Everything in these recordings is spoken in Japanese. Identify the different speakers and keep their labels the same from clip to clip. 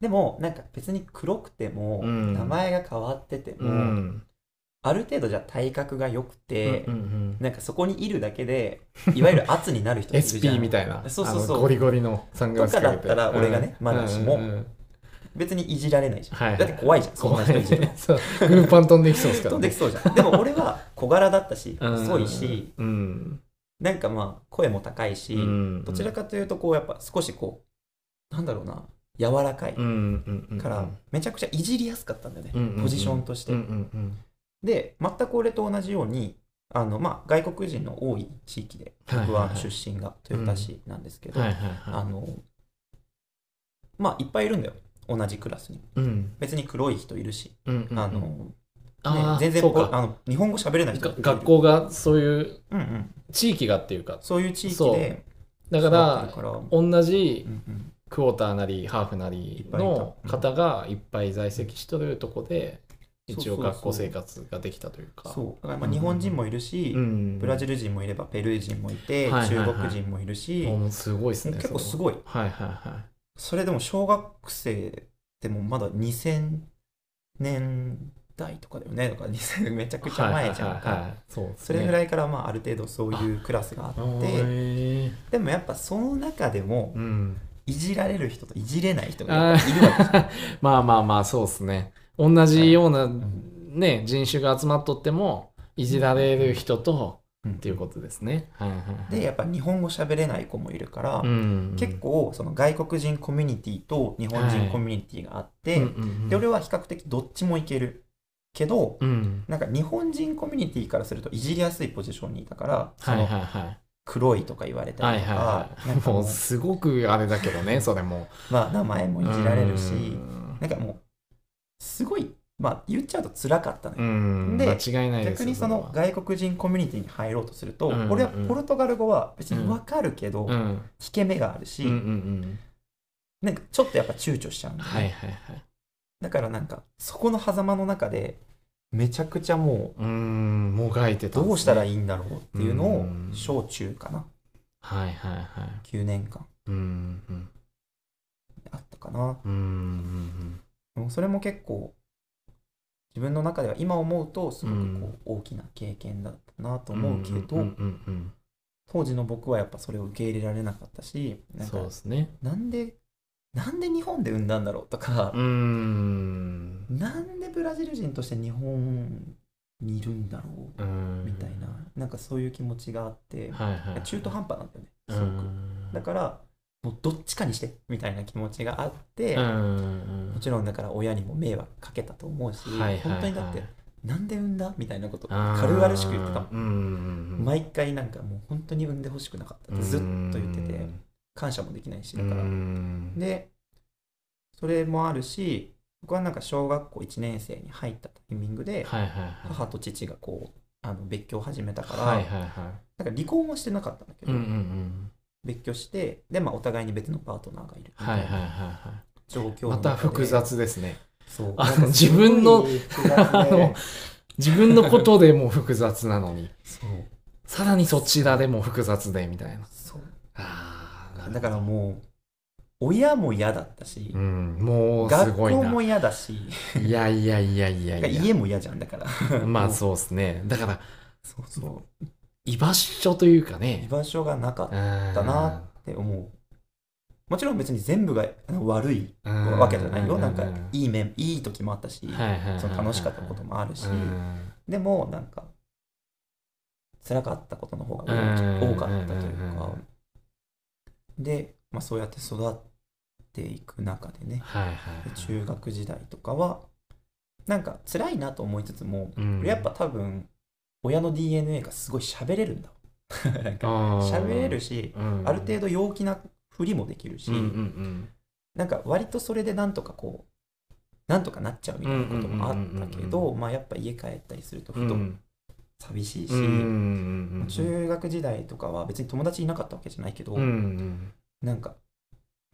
Speaker 1: でもなんか別に黒くても、
Speaker 2: うん。
Speaker 1: 名前が変わってても、
Speaker 2: うん。
Speaker 1: ある程度じゃあ体格が良くて、
Speaker 2: うんうん
Speaker 1: なんかそこにいるだけでいわゆる圧になる人いるじゃん。
Speaker 2: SP みたいな。
Speaker 1: そうそうそう。
Speaker 2: ゴリゴリのサングラス
Speaker 1: とかだったら俺がねまだしも
Speaker 2: うんうんうん。
Speaker 1: 別にいじられないじゃん、
Speaker 2: はいはい。
Speaker 1: だって怖いじゃんそんな人いじる
Speaker 2: グー パン飛んできそうですから
Speaker 1: 飛んできそうじゃん。でも俺は小柄だったし
Speaker 2: うん。
Speaker 1: 細いし
Speaker 2: うん。
Speaker 1: なんかまあ声も高いし、
Speaker 2: うん。
Speaker 1: どちらかというとこうやっぱ少しこうなんだろうな柔らかい。
Speaker 2: うんうんうん
Speaker 1: からめちゃくちゃいじりやすかったんだよね、
Speaker 2: うんうんうん。
Speaker 1: ポジションとして、
Speaker 2: うんうんうん。
Speaker 1: で全く俺と同じようにあの、まあ、外国人の多い地域で僕は出身が豊田市なんですけど、あのまあいっぱいいるんだよ。同じクラスに。
Speaker 2: いうん。
Speaker 1: 別に黒い人いるし、
Speaker 2: うんうん
Speaker 1: あの、ね、全然あの日本語喋れない人
Speaker 2: 学校がそういう
Speaker 1: うんうん、
Speaker 2: 地域がっていうか。
Speaker 1: そういう地域で
Speaker 2: だか
Speaker 1: 育
Speaker 2: ら。同じ
Speaker 1: うんうん
Speaker 2: クォーターなりハーフなりの方がいっぱい在籍しとるとこで
Speaker 1: うん。
Speaker 2: 一応学校生活ができたというか。
Speaker 1: そう。だからまあ日本人もいるし、
Speaker 2: うん。
Speaker 1: ブラジル人もいればペルー人もいて、
Speaker 2: はいはいはい。
Speaker 1: 中国人もいるし、
Speaker 2: すごいですね
Speaker 1: 結構す
Speaker 2: い。
Speaker 1: ごい
Speaker 2: はいはいはい。
Speaker 1: それでも小学生でもまだ2000年代とかだよね。とか2000 めちゃくちゃ前じゃんか、
Speaker 2: はいはいね。
Speaker 1: それぐらいからまあある程度そういうクラスがあって。
Speaker 2: へ
Speaker 1: でもやっぱその中でも
Speaker 2: ーうん
Speaker 1: いじられる人といじれない人がいるわけじゃん。
Speaker 2: まあまあまあそうですね。同じような
Speaker 1: うん
Speaker 2: ね人種が集まっとってもいじられる人と
Speaker 1: うん。
Speaker 2: っていうことですね。はいはいはい。
Speaker 1: でやっぱ日本語喋れない子もいるから、
Speaker 2: うん。
Speaker 1: 結構その外国人コミュニティと日本人コミュニティがあって、
Speaker 2: うんうんうん
Speaker 1: で俺は比較的どっちもいける。けど、
Speaker 2: うん。
Speaker 1: なんか日本人コミュニティからするといじりやすいポジションにいたから、そ
Speaker 2: はい
Speaker 1: の
Speaker 2: はいはい
Speaker 1: 黒いとか言われた
Speaker 2: はい
Speaker 1: りとか、
Speaker 2: はい
Speaker 1: もう
Speaker 2: すごくあれだけどね、それも。
Speaker 1: まあ名前もいじられるし、
Speaker 2: うん
Speaker 1: なんかもうすごい、まあ言っちゃうと辛かったの
Speaker 2: う
Speaker 1: よ。
Speaker 2: ん、
Speaker 1: で
Speaker 2: 間違いない
Speaker 1: 逆にその外国人コミュニティに入ろうとすると、俺はポルトガル語は別にわかるけど、
Speaker 2: うん、うん
Speaker 1: 聞け目があるし、
Speaker 2: うんうん。
Speaker 1: なんかちょっとやっぱ躊躇しちゃうんだよね
Speaker 2: はいはいはい。
Speaker 1: だからなんかそこの狭間の中でめちゃくちゃも
Speaker 2: うーん、もがいて
Speaker 1: う
Speaker 2: たんですね
Speaker 1: どうしたらいいんだろうっていうのを
Speaker 2: うん
Speaker 1: 小中かな
Speaker 2: はいはいはい。
Speaker 1: 9年間
Speaker 2: うんうん
Speaker 1: あったかな
Speaker 2: うんうん
Speaker 1: でもそれも結構自分の中では今思うとすごくこう大きな経験だったなと
Speaker 2: うん。
Speaker 1: 思うけど、当時の僕はやっぱそれを受け入れられなかったし
Speaker 2: う。
Speaker 1: なんんか
Speaker 2: そうですね。
Speaker 1: なんでなんで日本で産んだんだろうとか
Speaker 2: うー、ん。
Speaker 1: なんでブラジル人として日本にいるんだろう？
Speaker 2: うん。
Speaker 1: みたいな、なんかそういう気持ちがあって、
Speaker 2: はいはいはい。
Speaker 1: 中途半端なんだよね
Speaker 2: う
Speaker 1: すごく、
Speaker 2: ん
Speaker 1: だからもうどっちかにしてみたいな気持ちがあって、もちろんだから親にも迷惑かけたと思うし、
Speaker 2: はいはいはい
Speaker 1: 本当にだってなんで産んだ？みたいなこと軽々しく言ってたもん。毎回なんかもう本当に産んでほしくなかったってずっと言ってて感謝もできないしだから。
Speaker 2: うん。
Speaker 1: でそれもあるし僕はなんか小学校1年生に入ったタイミングで
Speaker 2: はいはいはい。
Speaker 1: 母と父がこうあの別居を始めたから、
Speaker 2: はいはいはい。
Speaker 1: なんか離婚はしてなかったんだけど、
Speaker 2: うんうんうん。
Speaker 1: 別居してで、まあ、お互いに別のパートナーがいるみたい
Speaker 2: はいはいはい
Speaker 1: 状況
Speaker 2: また複雑ですね。
Speaker 1: そう。
Speaker 2: あの自分の 自分のことでも複雑なのに。
Speaker 1: そう。
Speaker 2: さらにそちらでも複雑でみたいな。
Speaker 1: そう。
Speaker 2: あー
Speaker 1: だからもう親も嫌だったし、
Speaker 2: うんもうす
Speaker 1: 学校も嫌だし。
Speaker 2: いやいやいやいやいや。
Speaker 1: 家も嫌じゃんだから。
Speaker 2: まあ
Speaker 1: う
Speaker 2: そうですね。だから
Speaker 1: そうそう。
Speaker 2: 居場所というか
Speaker 1: 居
Speaker 2: ね
Speaker 1: 場所がなかっ
Speaker 2: だ
Speaker 1: たなって思う。もちろん別に全部が悪い
Speaker 2: わ
Speaker 1: わけじゃないよ。なんかいい面いい時もあったしその楽しかったこともあるし。
Speaker 2: うん。
Speaker 1: でもなんか辛かったことの方が
Speaker 2: うん。
Speaker 1: 多かったという
Speaker 2: うん
Speaker 1: かで、まあ、そうやって育っていく中でね。
Speaker 2: はいはいはい。
Speaker 1: 中学時代とかはなんか辛いなと思いつつも
Speaker 2: うん。
Speaker 1: やっぱ多分親の DNA がすごい喋れるんだ なんか喋れるし
Speaker 2: うん。
Speaker 1: ある程度陽気なふりもできるし、
Speaker 2: うんうん
Speaker 1: なんか割とそれでなんとかこうなんとかなっちゃうみたいなこともあったけ
Speaker 2: うんうんうんうん。
Speaker 1: どまあやっぱ家帰ったりするとふと
Speaker 2: うん。うん
Speaker 1: 寂しいし、
Speaker 2: うんうんうん
Speaker 1: 中学時代とかは別に友達いなかったわけじゃないけど、
Speaker 2: うんうん。
Speaker 1: なんか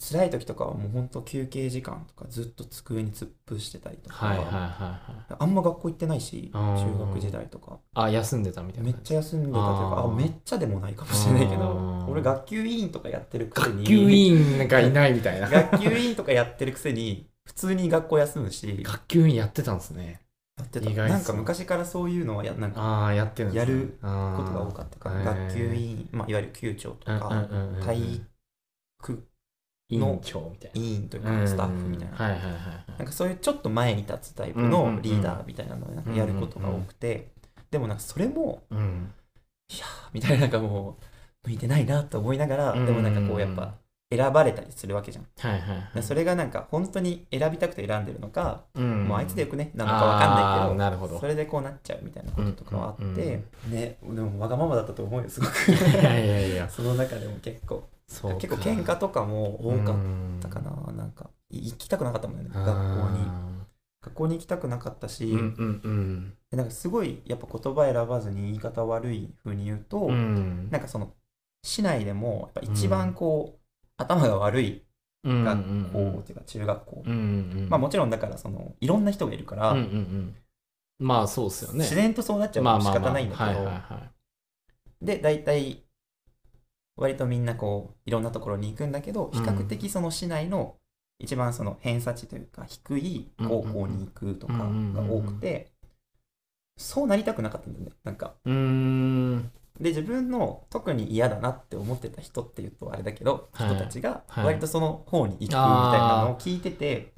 Speaker 1: 辛い時とかはもうほんと休憩時間とかずっと机に突っ伏してたりとか、
Speaker 2: はいはいはいはい。
Speaker 1: あんま学校行ってないし中学時代とか。
Speaker 2: あ休んでたみたいな
Speaker 1: めっちゃ休んでたというか
Speaker 2: あ
Speaker 1: めっちゃでもないかもしれないけど俺学級委員とかやってるくせに
Speaker 2: 学級委員がいないみたいな。
Speaker 1: 学級委員とかやってるくせに普通に学校休むし、
Speaker 2: 学級委員やってたんですね。
Speaker 1: やってた。なんか昔からそういうのはや、なんか
Speaker 2: やってるね。
Speaker 1: やる
Speaker 2: こ
Speaker 1: ことが多かったから、学級委員、まあ、いわゆる級長とか、体育
Speaker 2: 委員長みたいな。
Speaker 1: 委員というか、スタッフみたいな。
Speaker 2: はいはいはいはい。
Speaker 1: なんかそういうちょっと前に立つタイプのリーダーみたいなのをなんかやることが多くて、でもなんかそれも、
Speaker 2: うん、
Speaker 1: いやーみたいななんかもう、向いてないなと思いながら、
Speaker 2: うん
Speaker 1: でもなんかこうやっぱ、選ばれたりするわけじゃん。
Speaker 2: はいはいはい。
Speaker 1: でそれがなんか本当に選びたくて選んでるのか、
Speaker 2: うん
Speaker 1: もうあいつでよくね、なのかわかんないけど、
Speaker 2: なるほど。
Speaker 1: それでこうなっちゃうみたいなこととかはあって、
Speaker 2: うんうん
Speaker 1: ね、でもわがままだったと思うよ、すごく。
Speaker 2: いやいやいや、
Speaker 1: その中でも結構、
Speaker 2: そうか。
Speaker 1: 結構喧嘩とかも多かっ
Speaker 2: った
Speaker 1: かな、なんか、い行きたくなかったもんね、学校に。学校に行きたくなかったし、
Speaker 2: うんうんうん。
Speaker 1: でなんかすごいやっぱ言葉選ばずに言い方悪い風に言うと、
Speaker 2: うん
Speaker 1: なんかその市内でもやっぱ一番こう、頭が悪い学校っていうか中学校、
Speaker 2: うんうんうん。
Speaker 1: まあもちろんだからそのいろんな人がいるから、
Speaker 2: うんうんうん。まあそうっすよね。
Speaker 1: 自然とそうなっちゃうのも仕方ないんだけど。で大体割とみんなこういろんなところに行くんだけど比較的その市内の一番その偏差値というか低い高校に行くとかが多くてそうなりたくなかったんだよねなんか。
Speaker 2: うーん。
Speaker 1: で自分の特に嫌だなって思ってた人っていうとあれだけど、
Speaker 2: はい。
Speaker 1: 人たちが
Speaker 2: はい。
Speaker 1: 割とその方に行くみたいなのを聞いてて、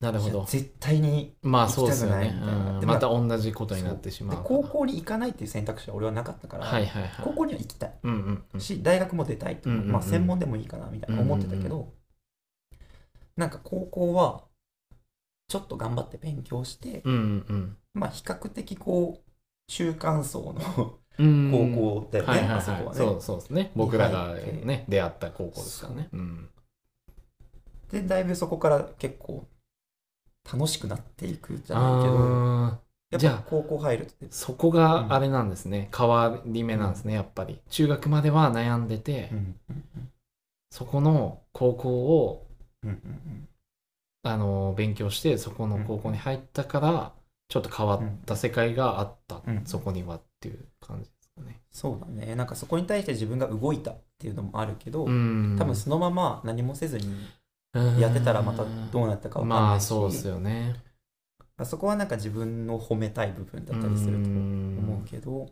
Speaker 2: なるほど。
Speaker 1: 絶対に
Speaker 2: まあそうですよねうんまた同じことになってしまう。
Speaker 1: 高校に行かないっていう選択肢は俺はなかったから、
Speaker 2: はいはいはい。
Speaker 1: 高校には行きたい
Speaker 2: うんうんうん。
Speaker 1: し大学も出たい
Speaker 2: うんうんうん
Speaker 1: まあ、専門でもいいかなみたいな思ってたけど、なんか高校はちょっと頑張って勉強して、
Speaker 2: うんうん
Speaker 1: まあ比較的こう中間層の
Speaker 2: うん。
Speaker 1: 高校だよね、
Speaker 2: はいはいはい。
Speaker 1: あそこはね。
Speaker 2: そうそうですね。僕らがね、出会った高校ですからね。うん。
Speaker 1: でだいぶそこから結構楽しくなっていくじゃないけど
Speaker 2: じゃあ
Speaker 1: ぱ高校入る
Speaker 2: そこがあれなんですね。変わり目なんですね、やっぱり。中学までは悩んでて
Speaker 1: う、んうん
Speaker 2: そこの高校を
Speaker 1: うんうんうん。
Speaker 2: あの勉強してそこの高校に入ったからちょっと変わった世界があった、
Speaker 1: うん。
Speaker 2: そこにはっていう感じですかね。
Speaker 1: そうだね。なんかそこに対して自分が動いたっていうのもあるけど、
Speaker 2: うん。
Speaker 1: 多分そのまま何もせずにやってたらまたどうなったかわかん
Speaker 2: ま
Speaker 1: ないし、
Speaker 2: あそうですよね。
Speaker 1: そこはなんか自分の褒めたい部分だったりすると思うけど、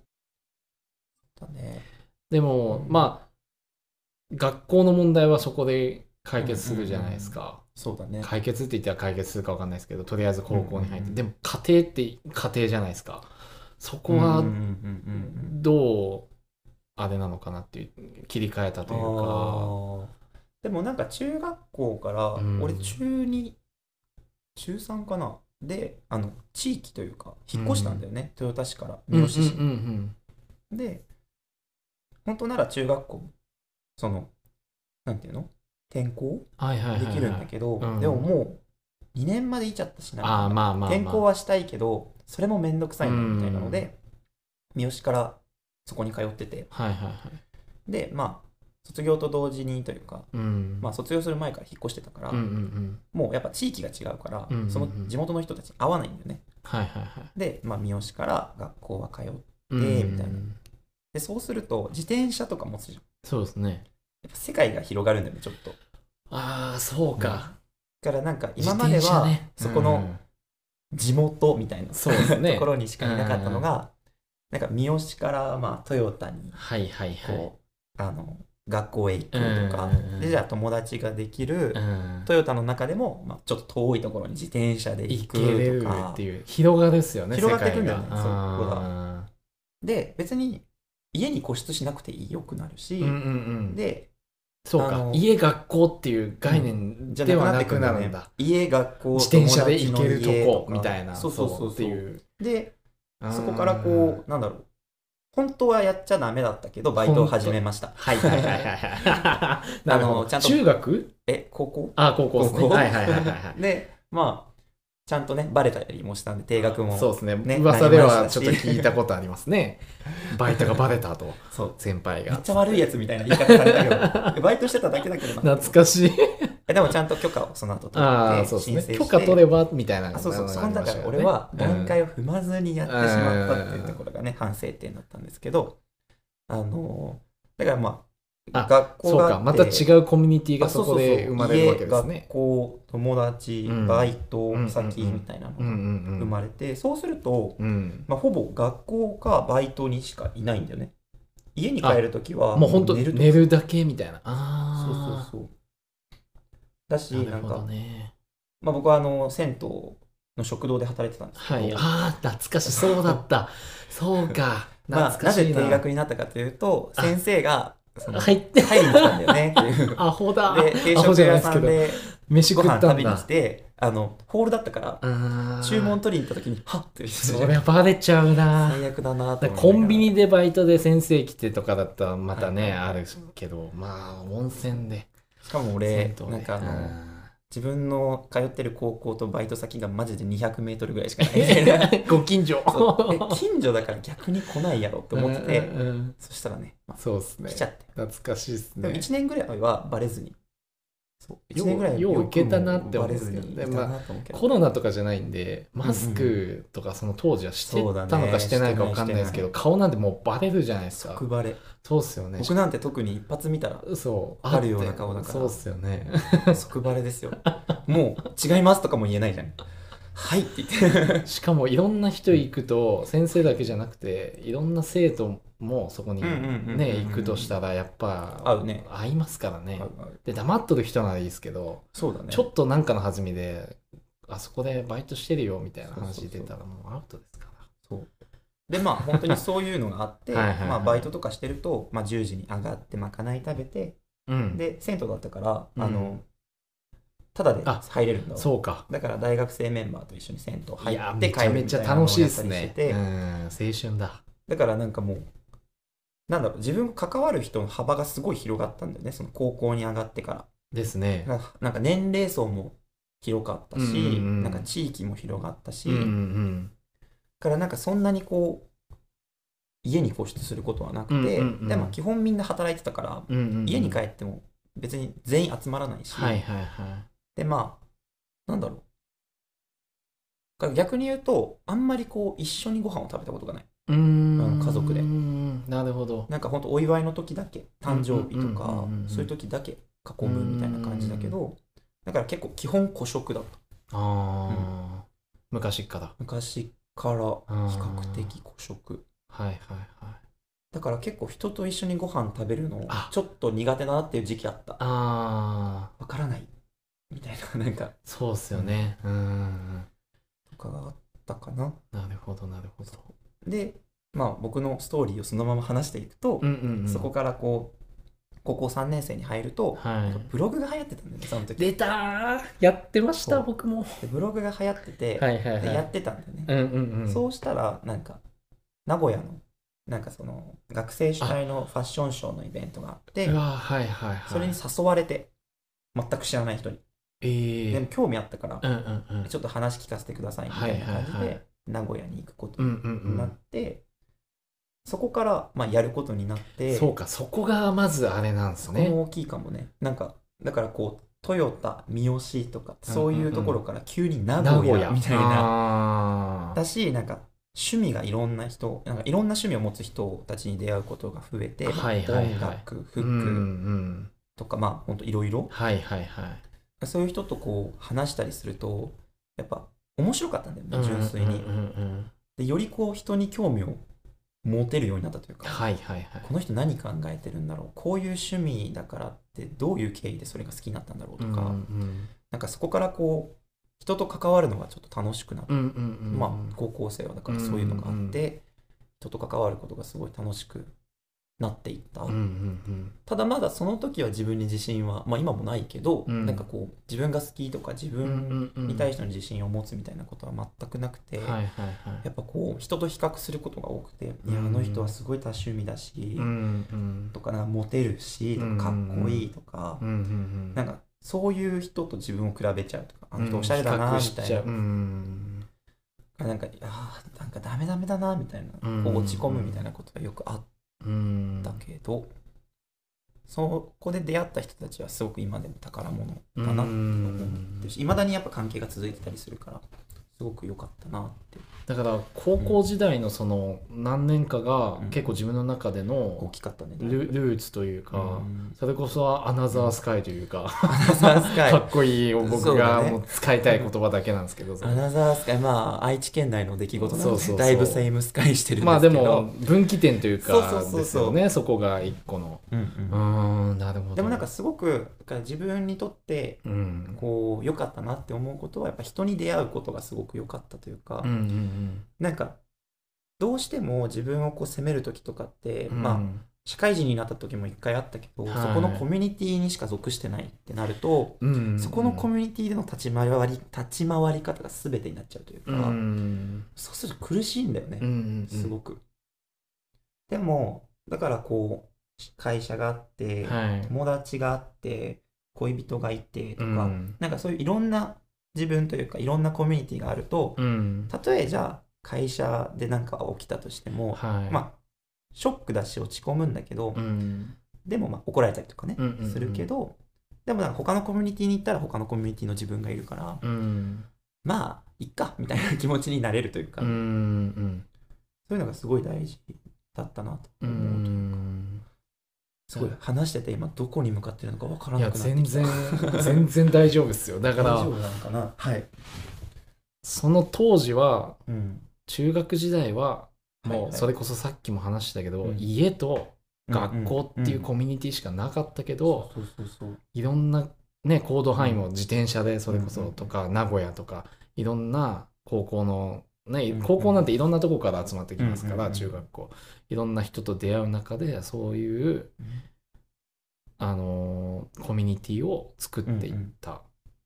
Speaker 1: だね。
Speaker 2: でも、
Speaker 1: うん
Speaker 2: まあ学校の問題はそこで解決するじゃないですか。
Speaker 1: そうだね。
Speaker 2: 解決って言ったら解決するか分かんないですけどとりあえず高校に入って、
Speaker 1: うんうんうん
Speaker 2: でも家庭って家庭じゃないですか。そこはどうあれなのかなっていう切り替えたというか
Speaker 1: でもなんか中学校から、
Speaker 2: うん。
Speaker 1: 俺中2中3かな？であの地域というか引っ越したんだよね、豊田市から三好市、
Speaker 2: うんうんうん
Speaker 1: で本当なら中学校そのなんていうの？転校？
Speaker 2: はいはい
Speaker 1: できるんだけど、
Speaker 2: うん。
Speaker 1: でももう2年までいちゃったしな。
Speaker 2: ああまあまあ、まあ、
Speaker 1: 転校はしたいけどそれもめんどくさいなみたいなので、三好からそこに通ってて。
Speaker 2: はいはいはい。
Speaker 1: でまあ卒業と同時にというか、
Speaker 2: うん。
Speaker 1: まあ、卒業する前から引っ越してたから、
Speaker 2: うんうんうん。
Speaker 1: もうやっぱ地域が違うから、
Speaker 2: うんうんうん。
Speaker 1: その地元の人たちに会わないんだよね。
Speaker 2: はいはいはい。
Speaker 1: で、まあ、三好から学校は通って
Speaker 2: うん。
Speaker 1: みたいな。でそうすると自転車とか持つじゃん。や
Speaker 2: そうですね。
Speaker 1: っぱ世界が広がるんだよねちょっと。
Speaker 2: ああそうか、
Speaker 1: だからなんか今まではそこの地元みたいな
Speaker 2: ね。
Speaker 1: ところにしかいなかったのが、なんか三好からまあトヨタに
Speaker 2: はいはいはい。
Speaker 1: こう、あの学校へ行くとか、
Speaker 2: うん
Speaker 1: でじゃあ友達ができる、
Speaker 2: うん。
Speaker 1: トヨタの中でも、まあ、ちょっと遠いところに自転車で行くとか。
Speaker 2: っていう広がるっすよね
Speaker 1: 広がっていくんだよねそうここだ。
Speaker 2: あ
Speaker 1: で別に家に固執しなくていいよくなるし、
Speaker 2: ーうんうんうん。
Speaker 1: で
Speaker 2: そうか。家学校っていう概念
Speaker 1: じゃ
Speaker 2: ではな
Speaker 1: なくなるんだ。よね家学校
Speaker 2: 自転車で行けるとこみたいな。
Speaker 1: そうそうそうそう。
Speaker 2: っていう。
Speaker 1: でそこからこうなんだろう本当はやっちゃダメだったけどバイトを始めました。
Speaker 2: はい。はい。はい。はい。はいなるほど。
Speaker 1: ちゃんと
Speaker 2: 中学？
Speaker 1: え高校？
Speaker 2: あ高校ですね。はいはいはいはいはい。
Speaker 1: でまあちゃんとねバレたりもしたんで定額も
Speaker 2: そうですね。
Speaker 1: ね
Speaker 2: 噂ではちょっと聞いたことありますね。バイトがバレたと。
Speaker 1: そう。
Speaker 2: 先輩が。
Speaker 1: めっちゃ悪いやつみたいな言い方されたけど。バイトしてただけだけどな。
Speaker 2: 懐かしい。
Speaker 1: えでもちゃんと許可をその後取って申請して。
Speaker 2: 許可取ればみたいな
Speaker 1: あそうそう。そ
Speaker 2: のがあ
Speaker 1: こだから俺は段階
Speaker 2: うん。
Speaker 1: を踏まずにやってしまったっていうところがね反省点だったんですけどあのだからまあ
Speaker 2: あ
Speaker 1: 学校
Speaker 2: そう
Speaker 1: があって
Speaker 2: か。また違うコミュニティがそこで生まれるわけです
Speaker 1: 家
Speaker 2: ね
Speaker 1: 学校友達、
Speaker 2: うん。
Speaker 1: バイト
Speaker 2: うん。
Speaker 1: 先みたいなのが
Speaker 2: うんうん
Speaker 1: 生まれて、そうすると、
Speaker 2: うん。
Speaker 1: まあ、ほぼ学校かバイトにしかいないんだよね。家に帰るときは
Speaker 2: もう本当
Speaker 1: 寝ると
Speaker 2: 寝るだけみたいな。
Speaker 1: そう
Speaker 2: ああ
Speaker 1: そうそうだしなんか、
Speaker 2: ね
Speaker 1: まあ、僕はあの銭湯の食堂で働いてたんですけど、
Speaker 2: はい。ああ懐かしい。そう。だった。そうか。
Speaker 1: まあ、なぜ
Speaker 2: 懐かしいな。
Speaker 1: 定額になったかというと
Speaker 2: あ。
Speaker 1: 先生が
Speaker 2: 入って。
Speaker 1: 入りに来たんだよねっていう。
Speaker 2: アホだ。
Speaker 1: で定食屋さんで
Speaker 2: 飯
Speaker 1: ご飯食べに来てあのホールだったから注文取りに行った時にはっって言
Speaker 2: そりゃバレちゃうな。
Speaker 1: 最悪だなと
Speaker 2: コンビニでバイトで先生来てとかだったらまたね、
Speaker 1: はい
Speaker 2: あるけどまあ温泉で
Speaker 1: しかも俺なんかあの
Speaker 2: うん。
Speaker 1: 自分の通ってる高校とバイト先がマジで200メートルぐらいしかない。
Speaker 2: ご近所。
Speaker 1: 近所だから逆に来ないやろって思ってて、
Speaker 2: うんうんうん。
Speaker 1: そしたらね、まあ
Speaker 2: そうっすね。
Speaker 1: 来ちゃって、
Speaker 2: 懐かしいっす
Speaker 1: でも
Speaker 2: ね
Speaker 1: 1年ぐらいはバレずに1年ぐらい
Speaker 2: よういけたなって思うんですけど。
Speaker 1: にいたなと思うけど、
Speaker 2: コロナとかじゃないんでマスクとかその当時はしてたのかしてないか分かんないですけど、
Speaker 1: して
Speaker 2: 顔なんてもうバレるじゃないですか。
Speaker 1: 即バレ。
Speaker 2: そうっすよね。
Speaker 1: 僕なんて特に一発見たら
Speaker 2: そう。
Speaker 1: わかるような顔だから
Speaker 2: そうっすよね。
Speaker 1: 即バレですよ。もう違いますとかも言えないじゃん。はいって言って。
Speaker 2: しかもいろんな人行くと先生だけじゃなくていろんな生徒もそこにね行くとしたらやっぱ
Speaker 1: 合うね。
Speaker 2: 合いますからね。で黙っとる人ならいいですけど
Speaker 1: そうだね。
Speaker 2: ちょっとなんかの弾みであそこでバイトしてるよみたいな話出たらもうアウトですから。
Speaker 1: そう。でまあ本当にそういうのがあって まあ、バイトとかしてると、まあ、10時に上がってまかない食べて
Speaker 2: うん。
Speaker 1: で銭湯だったから、
Speaker 2: うん。
Speaker 1: あのただで
Speaker 2: あ
Speaker 1: 入れるんだわ
Speaker 2: そうか。
Speaker 1: だから大学生メンバーと一緒に銭湯
Speaker 2: い
Speaker 1: 入って帰るみたいなのを
Speaker 2: 楽しいです
Speaker 1: やったりして
Speaker 2: ね
Speaker 1: て、
Speaker 2: うん青春だ。
Speaker 1: だからなんかもうなんだろう自分関わる人の幅がすごい広がったんだよね。その高校に上がってから。
Speaker 2: ですね。
Speaker 1: なんかなんか年齢層も広かったし、
Speaker 2: うんうんうん。
Speaker 1: なんか地域も広がったし、
Speaker 2: うんうん
Speaker 1: だからなんかそんなにこう家に固執することはなくて、
Speaker 2: うんうんうん。
Speaker 1: でも基本みんな働いてたから、
Speaker 2: うんうんうん。
Speaker 1: 家に帰っても別に全員集まらないし、
Speaker 2: はいはいはい。
Speaker 1: でまあなんだろう。だから逆に言うとあんまりこう一緒にご飯を食べたことがない。う
Speaker 2: ーん。
Speaker 1: あの家族で
Speaker 2: なるほど。
Speaker 1: なんかほんとお祝いの時だけ誕生日と
Speaker 2: うんうんうん
Speaker 1: か
Speaker 2: うんうん。
Speaker 1: そういう時だけ囲むみたいな感じだけどだから結構基本孤食だった。
Speaker 2: ああ、昔から。
Speaker 1: 昔から比較的孤食。
Speaker 2: はいはいはい。
Speaker 1: だから結構人と一緒にご飯食べるの
Speaker 2: あ。
Speaker 1: ちょっと苦手だなっていう時期あった。
Speaker 2: ああ
Speaker 1: わからない。みたいな なんか。
Speaker 2: そうっすよね。うん。
Speaker 1: とかがあったかな。
Speaker 2: なるほどなるほど。
Speaker 1: でまあ僕のストーリーをそのまま話していくと、
Speaker 2: うんうん、うん、
Speaker 1: そこからこう高校3年生に入ると、
Speaker 2: はい。
Speaker 1: ブログが流行ってたんだよねその時。
Speaker 2: 出たー。やってました僕も。
Speaker 1: でブログが流行ってて、
Speaker 2: はいはいはい。
Speaker 1: でやってたんだよね、
Speaker 2: うんうんうん。
Speaker 1: そうしたらなんか名古屋のなんかその学生主体のファッションショーのイベントがあって
Speaker 2: うわはいはいはい。
Speaker 1: それに誘われて全く知らない人に。
Speaker 2: ええ。
Speaker 1: でも興味あったから
Speaker 2: うんうんうん。
Speaker 1: ちょっと話聞かせてくださいみたいな感じ
Speaker 2: はいはいはい
Speaker 1: で名古屋に行くこと
Speaker 2: うんうんう
Speaker 1: になっ
Speaker 2: ん
Speaker 1: てそこからまあやることになって
Speaker 2: そうかそこがまずあれなんですね。
Speaker 1: 大きいかもね。なんかだからこうトヨタ三好とかそういうところから急に名古屋みたいな。
Speaker 2: な
Speaker 1: だしなんか趣味がいろんな人なんかいろんな趣味を持つ人たちに出会うことが増えて、まあ
Speaker 2: はいはいはい。
Speaker 1: 音楽服、
Speaker 2: うんうん
Speaker 1: とかまあほんといろいろ。
Speaker 2: はいはいはい。
Speaker 1: そういう人とこう話したりするとやっぱ面白かったんだよね純粋に、
Speaker 2: うんうんうん。うん
Speaker 1: でよりこう人に興味を持てるようになったというか、
Speaker 2: はいはいはい。
Speaker 1: この人何考えてるんだろうこういう趣味だからってどういう経緯でそれが好きになったんだろうとか、
Speaker 2: うんうん
Speaker 1: なんかそこからこう人と関わるのがちょっと楽しくなって、
Speaker 2: うんうんうん
Speaker 1: まあ高校生はだからそういうのがあって、人と関わることがすごい楽しくなっていった、
Speaker 2: うんうん
Speaker 1: ただまだその時は自分に自信はまあ今もないけど、
Speaker 2: うん。
Speaker 1: なんかこう自分が好きとか自
Speaker 2: うんうん
Speaker 1: 分
Speaker 2: うん。
Speaker 1: に対しての自信を持つみたいなことは全くなくて、やっぱこう人と比較することが多くて、いやあ
Speaker 2: うん
Speaker 1: の人はすごい多趣味だし、
Speaker 2: うんうん。
Speaker 1: とかなモテるしとかかっこいいとか、
Speaker 2: うんうんうん。
Speaker 1: なんかそういう人と自分を比べちゃうとかあの人おしゃれだな
Speaker 2: う。ん
Speaker 1: みたいな、
Speaker 2: ううん
Speaker 1: なんかあーなんかダメダメだなみたいな、
Speaker 2: うん
Speaker 1: こう落ち込むみたいなことがよくあっ
Speaker 2: うん。
Speaker 1: たけど、そこで出会った人たちはすごく今でも宝物だなって思ってるしいまだにやっぱ関係が続いてたりするからすごく良かったなって。
Speaker 2: だから高校時代のその何年かが
Speaker 1: うん。
Speaker 2: 結構自分の中で
Speaker 1: 大
Speaker 2: の
Speaker 1: きかったね
Speaker 2: ルルーツというか
Speaker 1: うん。
Speaker 2: それこそはアナザースカイというかかっこいい僕がもう使いたい言葉だけなんですけど。
Speaker 1: アナザースカイまあ愛知県内の出来事なの
Speaker 2: そうそうそう。
Speaker 1: でだいぶセイムスカイしてるん
Speaker 2: まあ
Speaker 1: ですけど。
Speaker 2: でも分岐点というか
Speaker 1: そうそうそう
Speaker 2: ですよねそこが一個の。
Speaker 1: うん
Speaker 2: う
Speaker 1: うん
Speaker 2: ーんなるほど。
Speaker 1: でもなんかすごく自分にとって
Speaker 2: うん。
Speaker 1: こう良かったなって思うことはやっぱ人に出会うことがすごく良かったというか、
Speaker 2: うんうん
Speaker 1: なんかどうしても自分をこう責める時とかって、
Speaker 2: うん。
Speaker 1: まあ社会人になった時も一回あったけど、
Speaker 2: はい。
Speaker 1: そこのコミュニティにしか属してないってなると、
Speaker 2: うんうん
Speaker 1: そこのコミュニティでの立ち回り立ち回り方が全てになっちゃうというか、
Speaker 2: うん
Speaker 1: そうすると苦しいんだよね、
Speaker 2: うんうん。
Speaker 1: すごく。でもだからこう会社があって、
Speaker 2: はい。
Speaker 1: 友達があって恋人がいてとか、
Speaker 2: うん。
Speaker 1: なんかそういういろんな自分というかいろんなコミュニティがあると、
Speaker 2: うん。
Speaker 1: たとえじゃあ会社で何か起きたとしても、
Speaker 2: はい。
Speaker 1: まあショックだし落ち込むんだけど、
Speaker 2: うん。
Speaker 1: でもまあ怒られたりとかね、
Speaker 2: うんうんうん。
Speaker 1: するけどでもなんか他のコミュニティに行ったら他のコミュニティの自分がいるから、
Speaker 2: うん。
Speaker 1: まあいっかみたいな気持ちになれるというか、
Speaker 2: うんうん
Speaker 1: そういうのがすごい大事だったなと
Speaker 2: う
Speaker 1: 思うというか、
Speaker 2: ん
Speaker 1: すごい話してて今どこに向かってるのかわから
Speaker 2: いや
Speaker 1: なくなってきた。
Speaker 2: 全然全然大丈夫ですよ。だから
Speaker 1: 大丈夫なのかな？はい、
Speaker 2: その当時は
Speaker 1: うん、
Speaker 2: 中学時代はもうそ
Speaker 1: れ
Speaker 2: れこそさっきも話したけど、
Speaker 1: うん。
Speaker 2: 家と学校っていうコ
Speaker 1: ミ
Speaker 2: ミュニティしかなかったけど、
Speaker 1: そうそうそう
Speaker 2: いろんなね行動範囲も自転車でそれこそとか名古屋とかいろんな高校のね
Speaker 1: うん
Speaker 2: 高校なんていろんなとこから集まってきますから
Speaker 1: うんうんうん。
Speaker 2: 中学校。いろんな人と出会う中でそういうあのーコミュニティを作っていった。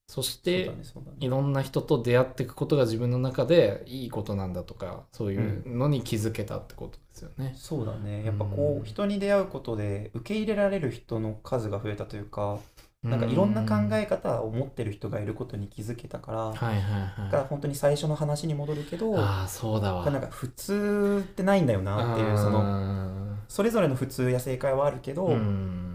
Speaker 2: そし
Speaker 1: そう
Speaker 2: て
Speaker 1: だねそうだね。
Speaker 2: いろんな人と出会っていくことが自分の中でいいことなんだとかそういうのに気づけたってことですよね。
Speaker 1: そうだね。やっぱこ
Speaker 2: うん。
Speaker 1: う人に出会うことで受け入れられる人の数が増えたというかなんかいろんな考え方を持ってる人がいることに気づけたから
Speaker 2: はいはい
Speaker 1: だから
Speaker 2: はい。
Speaker 1: 本当に最初の話に戻るけど
Speaker 2: ああそうだわ。
Speaker 1: なんか普通ってないんだよなっていうその
Speaker 2: の
Speaker 1: それぞれの普通や正解はあるけど、
Speaker 2: うん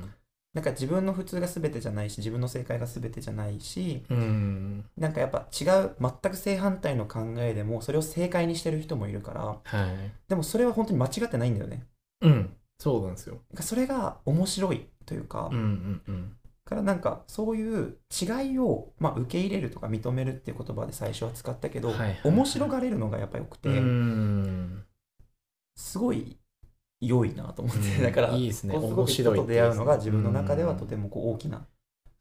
Speaker 1: なんか自分の普通が全てじゃないし自分の正解が全てじゃないし
Speaker 2: うん
Speaker 1: なんかやっぱ違う全く正反対の考えでもそれを正解にしてる人もいるから
Speaker 2: はい。
Speaker 1: でもそれは本当に間違ってないんだよね
Speaker 2: うんそうなんですよ。
Speaker 1: それが面白いというか、
Speaker 2: うんうんうん。
Speaker 1: からなんかそういう違いを、まあ、受け入れるとか認めるっていう言葉で最初は使ったけど、
Speaker 2: はいはいはい。
Speaker 1: 面白がれるのがやっぱよくて、
Speaker 2: うん。
Speaker 1: すごい良いなと思って、
Speaker 2: うん。
Speaker 1: だから
Speaker 2: いいですね。面白い
Speaker 1: 人と出会うのが自分の
Speaker 2: うん
Speaker 1: 中ではとてもこう大きな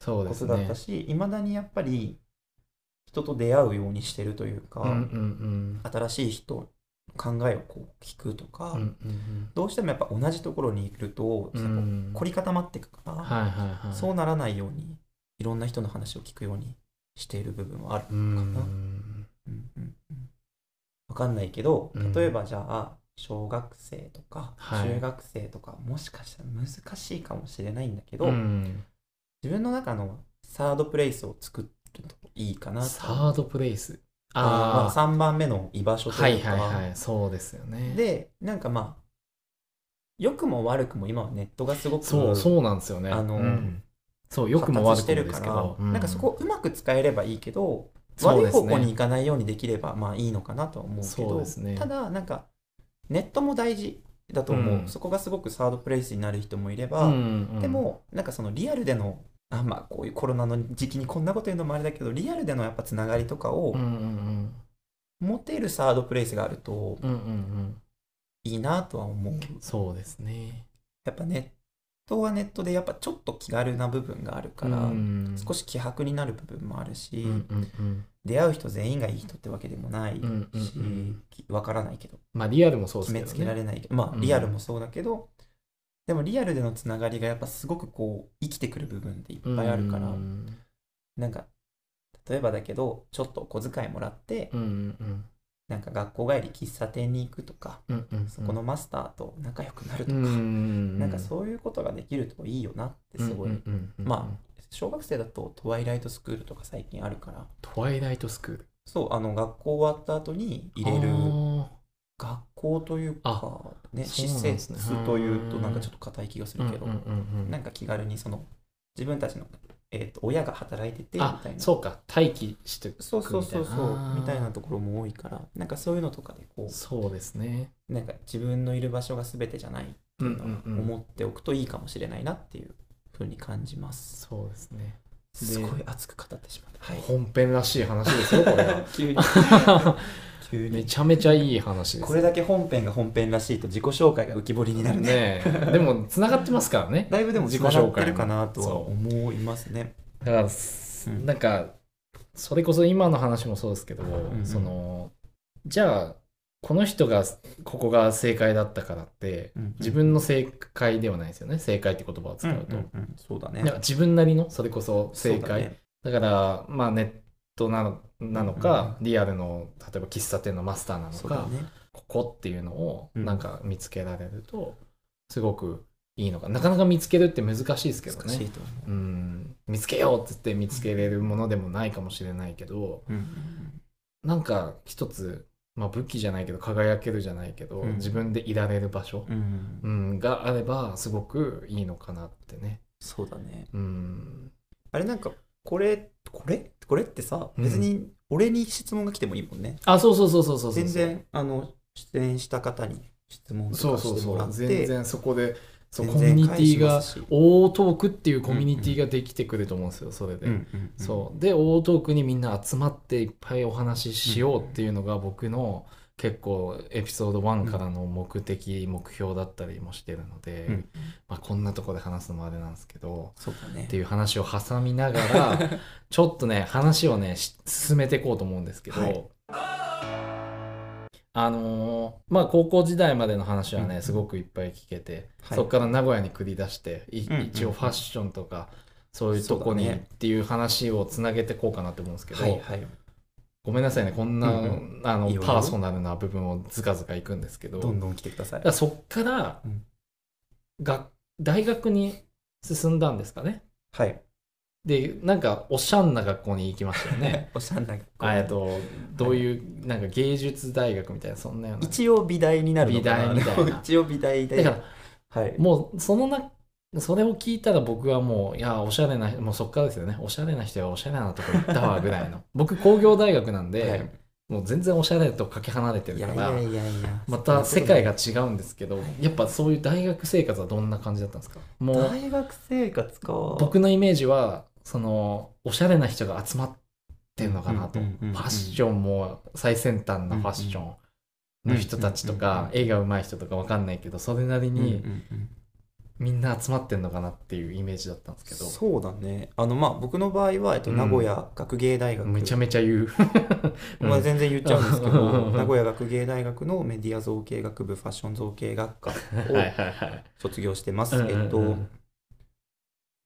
Speaker 2: そうですね。
Speaker 1: ことだった。しいま、未だにやっぱり人と出会うようにしてるというか、
Speaker 2: うんうん
Speaker 1: 新しい人の考えをこう聞くとか、
Speaker 2: うん。うんうん
Speaker 1: どうしてもやっぱ同じところにいると、
Speaker 2: うん。
Speaker 1: 凝り固まっていくから、
Speaker 2: はいはいはい。
Speaker 1: そうならないようにいろんな人の話を聞くようにしている部分はある
Speaker 2: う
Speaker 1: かな。
Speaker 2: ん。
Speaker 1: うんうんうんわかんないけど
Speaker 2: うん
Speaker 1: 例えばじゃあ小学生とか
Speaker 2: はい
Speaker 1: 中学生とか、もしかしたら難しいかもしれないんだけど、
Speaker 2: うん
Speaker 1: 自分の中のサードプレイスを作るといいかなと
Speaker 2: サードプレイス。
Speaker 1: ああ、
Speaker 2: ああ。
Speaker 1: 3番目の居場所と
Speaker 2: はいいう
Speaker 1: か、
Speaker 2: はいはい。そうですよね。
Speaker 1: でなんかまあ良くも悪くも今はネットがすごく
Speaker 2: そうそうなんですよね。
Speaker 1: あの
Speaker 2: うん。そう、良くも悪くもですけど。
Speaker 1: なんかそこをうまく使えればいいけど、
Speaker 2: ね。
Speaker 1: 悪い方向に行かないようにできればまあいいのかなとは思うけ
Speaker 2: そう
Speaker 1: ど
Speaker 2: ですね。
Speaker 1: ただなんかネットも大事だと思う、
Speaker 2: うん。
Speaker 1: そこがすごくサードプレイスになる人もいれば、
Speaker 2: うんうん。
Speaker 1: で、もなんかそのリアルでのあまあこういうコロナの時期にこんなこと言うのもあれだけどリアルでのやっぱつながりとかを
Speaker 2: うんうん
Speaker 1: 持てるサードプレイスがあると
Speaker 2: うん。うんうんうん。
Speaker 1: いいなとは思う
Speaker 2: そうですね。
Speaker 1: やっぱネットはネットでやっぱちょっと気軽な部分があるから、
Speaker 2: うん
Speaker 1: 少し希薄になる部分もあるし、
Speaker 2: うんうんうん。
Speaker 1: 出会う人全員がいい人ってわけでもないし、
Speaker 2: うんうんうん
Speaker 1: きわからないけど
Speaker 2: まあリアルもそうですけど
Speaker 1: 決めつけら
Speaker 2: ね。
Speaker 1: れないけど、まあ
Speaker 2: うん
Speaker 1: リアルもそうだけど、でもリアルでのつながりがやっぱすごくこう生きてくる部分っていっぱいあるから、
Speaker 2: うん
Speaker 1: なんか例えばだけどちょっとお小遣いもらって、
Speaker 2: うんうん
Speaker 1: なんか学校帰り喫茶店に行くとか、
Speaker 2: うんうん。
Speaker 1: そこのマスターと仲良くなると
Speaker 2: う
Speaker 1: か、
Speaker 2: ん
Speaker 1: なんかそういうことができるといいよなってすごい、
Speaker 2: うんうんうんうん
Speaker 1: ま小学生だとトワイライトスクールとか最近あるから。
Speaker 2: トワイライトスクール。
Speaker 1: そうあの学校終わった後に入れる
Speaker 2: あ
Speaker 1: 学校というか、ね、施設というとなんかちょっと硬い気がするけど、なんか気軽にその自分たちのえー、と親が働いててみ
Speaker 2: あ
Speaker 1: たいな。
Speaker 2: そうか待機してく
Speaker 1: そうそうそうそうみたいなところも多いからなんかそういうのとかでこ
Speaker 2: そうですね。
Speaker 1: うなんか自分のいる場所が全てじゃないっていうのは
Speaker 2: うんうんうん。
Speaker 1: 思っておくといいかもしれないなっていうふうに感じます。
Speaker 2: そうですね。です
Speaker 1: ごい熱く語ってしまった。はい。
Speaker 2: 本編らしい話ですよこれは。
Speaker 1: 急に。急
Speaker 2: め
Speaker 1: に
Speaker 2: ちゃめちゃいい話です。
Speaker 1: これだけ本編が本編らしいと自己紹介が浮き彫りになるね。
Speaker 2: でもつながってますからね。
Speaker 1: だいぶでも
Speaker 2: 自己
Speaker 1: 紹
Speaker 2: 紹介
Speaker 1: 介るかなとは思いますね。
Speaker 2: だから、
Speaker 1: うん。
Speaker 2: なんかそれこそ今の話もそうですけど、
Speaker 1: んうん。
Speaker 2: そのじゃあこの人がここが正解だったからって、
Speaker 1: うんうん。
Speaker 2: 自分の正解ではないですよね。正解って言葉を使うと、
Speaker 1: うんうんうん。そうだね。
Speaker 2: 自分なりのそれこそ正解。
Speaker 1: だね。
Speaker 2: だからまあネットなのなのか、リアルの例えば喫茶店のマスターなのか、
Speaker 1: ね。
Speaker 2: ここっていうのを
Speaker 1: うん。
Speaker 2: なんか見つけられるとすごくいいのか。なかなか見つけるって難しいですけどね。
Speaker 1: 難しいと思う。
Speaker 2: うん。見つけようっつって見つけれるものでもないかもしれないけど
Speaker 1: うんうん。
Speaker 2: なんか一つ、まあ、武器じゃないけど輝けるじゃないけど、
Speaker 1: うん
Speaker 2: 自分でいられる場所、
Speaker 1: うんうん
Speaker 2: うん、があればすごくいいのかなってね。
Speaker 1: そうだね。
Speaker 2: うん、
Speaker 1: あれなんか、これ、これ？これってさ、
Speaker 2: うん
Speaker 1: 別に俺に質問が来てもいいもんね。
Speaker 2: あそうそうそうそうそうそう
Speaker 1: 全然、あの、出演した方に質問とか
Speaker 2: そうそうそう
Speaker 1: してもらって、
Speaker 2: 全然そこでそう
Speaker 1: 全
Speaker 2: コミュニティが大トークっていうコミュニティができてくると思うんですよそれで。
Speaker 1: うんうんうん。
Speaker 2: そう。で大トークにみんな集まっていっぱいお話ししようっていうのが僕の結構エピソード1からの目的、目標だったりもしてるので、
Speaker 1: うん。
Speaker 2: まあ、こんなとこで話すのもあれなんですけど
Speaker 1: そうだね。
Speaker 2: っていう話を挟みながらちょっとね話をねし進めていこうと思うんですけど、
Speaker 1: はい
Speaker 2: あのーまあ高校時代までの話はね、
Speaker 1: うん。
Speaker 2: すごくいっぱい聞けて、
Speaker 1: はい。
Speaker 2: そこから名古屋に繰り出してい
Speaker 1: うんうん
Speaker 2: 一応ファッションとかそういうとこにっていう話をつなげていこうかなと思うんですけど、
Speaker 1: はいはい。
Speaker 2: ごめんなさいねこんな、
Speaker 1: うん
Speaker 2: あの
Speaker 1: いいよ
Speaker 2: パーソナルな部分をずかずかいくんですけど
Speaker 1: どんどん来てください。
Speaker 2: そっから、
Speaker 1: うん。
Speaker 2: が大学に進んだんですかね。
Speaker 1: はい
Speaker 2: でなんかおしゃんな学校に行きましたよね。
Speaker 1: おしゃんな
Speaker 2: あえっとどういう、なんか芸術大学みたいなそんなような。
Speaker 1: 一応美大になるのかな。
Speaker 2: 美大みたいな。
Speaker 1: 一応美大で。
Speaker 2: だから
Speaker 1: はい。
Speaker 2: もうそのなそれを聞いたら僕はもういやおしゃれなもうそっからですよね。おしゃれな人がおしゃれなとこ行ったわぐらいの。僕工業大学なんで、
Speaker 1: はい。
Speaker 2: もう全然おしゃれとかけ離れて
Speaker 1: い
Speaker 2: るから
Speaker 1: やいやいやいや。
Speaker 2: また世界が違うんですけどやっぱそういう大学生活はどんな感じだったんですか？もう
Speaker 1: 大学生活か。
Speaker 2: 僕のイメージはそのおしゃれな人が集まってるのかなと、
Speaker 1: うんうんうんうん
Speaker 2: ファッションも最先端なファッションの人たちと
Speaker 1: うんうん
Speaker 2: か絵が上手い人とかわかんないけどそれなり
Speaker 1: うんうん
Speaker 2: に
Speaker 1: うん
Speaker 2: みんな集まってんのかなっていうイメージだったんですけど、
Speaker 1: そうだねあのまあ僕の場合は、えっと、
Speaker 2: うん
Speaker 1: 名古屋学芸大学、
Speaker 2: めちゃめちゃ言う、
Speaker 1: まあ、全然言っちゃうんですけど、
Speaker 2: うん
Speaker 1: 名古屋学芸大学のメディア造形学部ファッション造形学科
Speaker 2: はい
Speaker 1: を卒業してます。
Speaker 2: うんうんうん
Speaker 1: えっと、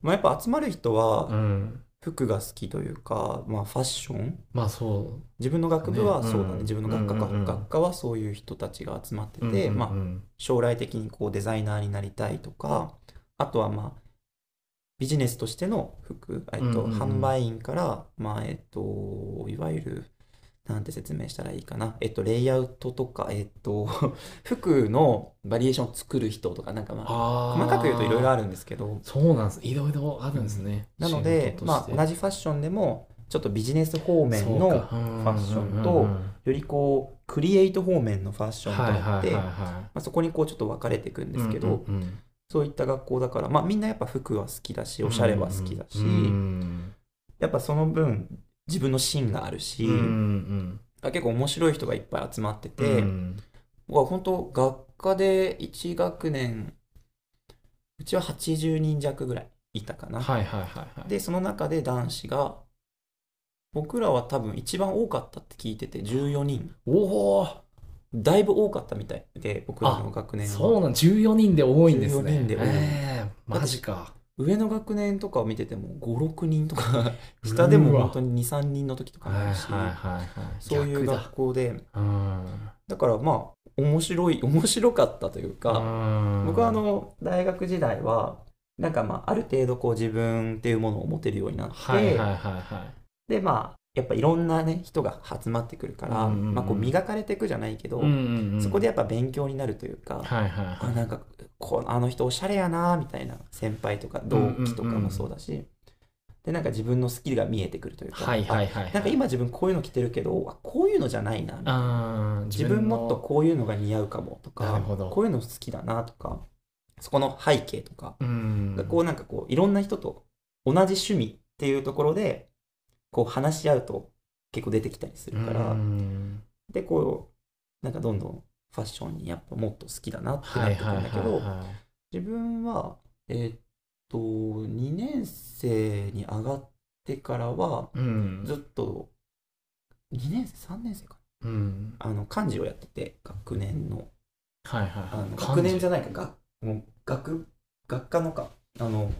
Speaker 1: まあ、やっぱ集まる人は
Speaker 2: うん。
Speaker 1: 服が好きというか、まあ、ファッション。
Speaker 2: まあそ
Speaker 1: 自分の学部は
Speaker 2: ね。
Speaker 1: そうだね、
Speaker 2: うん。
Speaker 1: 自分の学科か、
Speaker 2: うんうんうん。
Speaker 1: 学科はそういう人たちが集まって
Speaker 2: う
Speaker 1: て、
Speaker 2: うんうん。
Speaker 1: まあ、将来的にこうデザイナーになりたいとかあとはまあビジネスとしての服、えっと
Speaker 2: うんうんうん。
Speaker 1: 販売員から、まあえっと、いわゆるなんて説明したらいいかな、えっと、レイアウトとか、えっと、服のバリエーションを作る人とかなんかまあ
Speaker 2: あー。
Speaker 1: 細かく言うといろいろあるんですけど。
Speaker 2: そうなんです。いろいろあるんですね、
Speaker 1: なので、まあ、同
Speaker 2: じ
Speaker 1: じファッションでもちょっとビジネス方面の
Speaker 2: フ
Speaker 1: ファッションとよりこうクリエイト方面のファッションと
Speaker 2: はい
Speaker 1: あって、ま
Speaker 2: は
Speaker 1: あ、そこにこうちょっと分かれていくん
Speaker 2: い
Speaker 1: ですけど、そういった学校だから、まあ、みんなやっぱ服は好きだしおしゃれは好きだし、やっぱその分自分の芯があるし、
Speaker 2: うんうん
Speaker 1: 結構面白い人がいっぱい集まって
Speaker 2: う
Speaker 1: て、
Speaker 2: ん。
Speaker 1: 僕は本当学科で1学年うちは80人弱ぐらいいたかな、
Speaker 2: はいはいはいはい。
Speaker 1: でその中で男子が僕らは多分一番多かったって聞いてて14人。
Speaker 2: おお
Speaker 1: だいぶ多かったみたいで僕らの学年は。
Speaker 2: そうなん14人で多いんですね。
Speaker 1: 14人で多い
Speaker 2: えーマジか
Speaker 1: 上の学年とかを見てても56人とか 下でも本当に23人の時とかもあるし、そういう学校で。
Speaker 2: うん。
Speaker 1: だからまあ面白い面白かったというか、
Speaker 2: うん。
Speaker 1: 僕はあの大学時代はなんかまあある程度こう自分っていうものを持てるようになって、でまあやっぱいろんなね人が集まってくるから、
Speaker 2: うんうんうん。
Speaker 1: まあ、こう磨かれていくじゃないけど、
Speaker 2: うんうんうん。
Speaker 1: そこでやっぱ勉強になるというか、
Speaker 2: はいはいはい。
Speaker 1: あなんかこうあの人おしゃれやなみたいな先輩とか同期とかもそうだし、でなんか自分のスキルが見えてくるというか、
Speaker 2: はいはいはいはい。
Speaker 1: あなんか今自分こういうの着てるけどあこういうのじゃないなみたいな。自分もっとこういうのが似合うかもとかこういうの好きだなとかそこの背景とか、
Speaker 2: うん。
Speaker 1: こうなんかこういろんな人と同じ趣味っていうところでこう話し合うと結構出てきたりするから、
Speaker 2: うん。
Speaker 1: でこうなんかどんどんファッションにやっぱもっと好きだなってなってく
Speaker 2: はいはいはい
Speaker 1: るんだけど、
Speaker 2: は
Speaker 1: 自分はえーっと2年生に上がってからはずっと2年生3年生か
Speaker 2: うん。
Speaker 1: なあの漢字をやってて学年の。
Speaker 2: はいはい
Speaker 1: あの
Speaker 2: はい
Speaker 1: 学年じ
Speaker 2: ゃ
Speaker 1: ゃないかがもう学学科のか。あの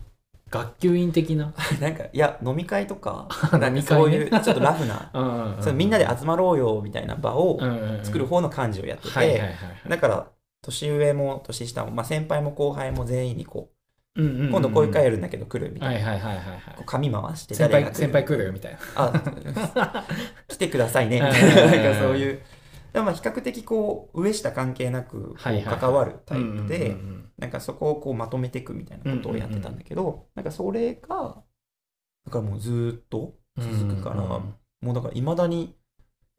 Speaker 2: 学級委員的な？
Speaker 1: なんかいや飲み会とか
Speaker 2: 飲み
Speaker 1: かそう
Speaker 2: 会ね。
Speaker 1: いうちょっとラフな
Speaker 2: うんうん
Speaker 1: そのみんなで集まろうよみたいな場を作る
Speaker 2: 方
Speaker 1: 方の漢字をやっててだから年上も年下も、まあ、先輩も後輩も全員にこ
Speaker 2: うんうんう
Speaker 1: うん。今度こういう会やるんだけど来るみた
Speaker 2: はいい
Speaker 1: な、
Speaker 2: はいはいはいはい
Speaker 1: こう紙回して
Speaker 2: 先輩先輩来るみたいな。
Speaker 1: あ来てくださいねみたいな。なんかそういうでもまあ比較的こう上下関係なく関わるタイプ
Speaker 2: うん
Speaker 1: でなんかそこをこうまとめていくみたいなことをやってたんだけど、なんかそれがだからもうずーっと
Speaker 2: うん
Speaker 1: 続くから、
Speaker 2: うんうん
Speaker 1: もうだからいまだに、